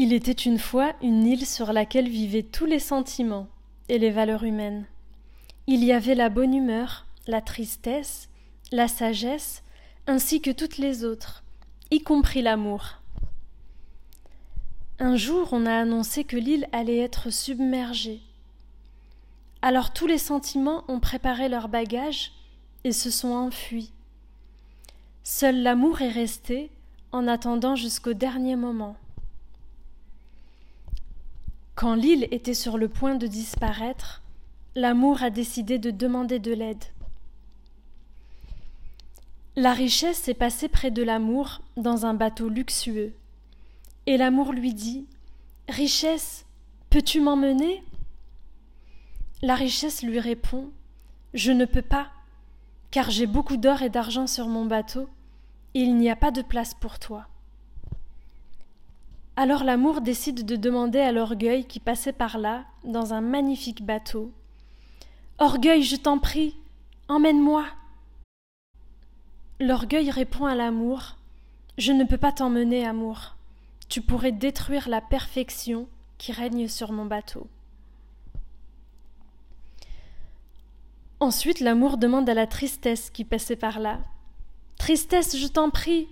Il était une fois une île sur laquelle vivaient tous les sentiments et les valeurs humaines. Il y avait la bonne humeur, la tristesse, la sagesse, ainsi que toutes les autres, y compris l'amour. Un jour on a annoncé que l'île allait être submergée. Alors tous les sentiments ont préparé leurs bagages et se sont enfuis. Seul l'amour est resté en attendant jusqu'au dernier moment. Quand l'île était sur le point de disparaître, l'amour a décidé de demander de l'aide. La richesse est passée près de l'amour dans un bateau luxueux. Et l'amour lui dit Richesse, peux-tu m'emmener? La richesse lui répond Je ne peux pas, car j'ai beaucoup d'or et d'argent sur mon bateau, et il n'y a pas de place pour toi. Alors l'amour décide de demander à l'orgueil qui passait par là, dans un magnifique bateau. Orgueil, je t'en prie, emmène-moi. L'orgueil répond à l'amour. Je ne peux pas t'emmener, amour. Tu pourrais détruire la perfection qui règne sur mon bateau. Ensuite, l'amour demande à la tristesse qui passait par là. Tristesse, je t'en prie,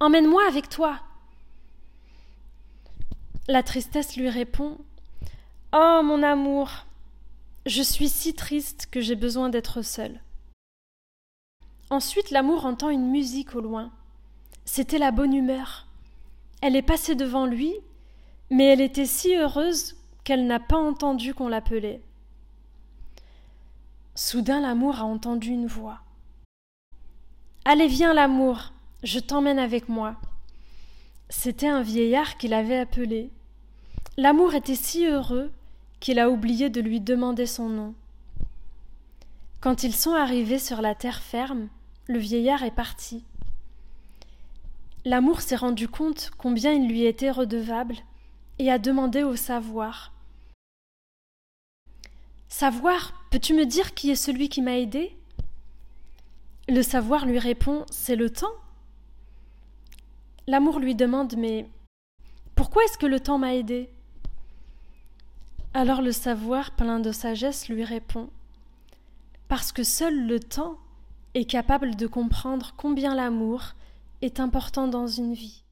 emmène-moi avec toi. La tristesse lui répond Oh mon amour, je suis si triste que j'ai besoin d'être seule. Ensuite, l'amour entend une musique au loin. C'était la bonne humeur. Elle est passée devant lui, mais elle était si heureuse qu'elle n'a pas entendu qu'on l'appelait. Soudain, l'amour a entendu une voix. Allez, viens, l'amour, je t'emmène avec moi. C'était un vieillard qui l'avait appelé. L'amour était si heureux qu'il a oublié de lui demander son nom. Quand ils sont arrivés sur la terre ferme, le vieillard est parti. L'amour s'est rendu compte combien il lui était redevable et a demandé au savoir. Savoir, peux-tu me dire qui est celui qui m'a aidé? Le savoir lui répond C'est le temps. L'amour lui demande Mais pourquoi est-ce que le temps m'a aidé? Alors le savoir plein de sagesse lui répond Parce que seul le temps est capable de comprendre combien l'amour est important dans une vie.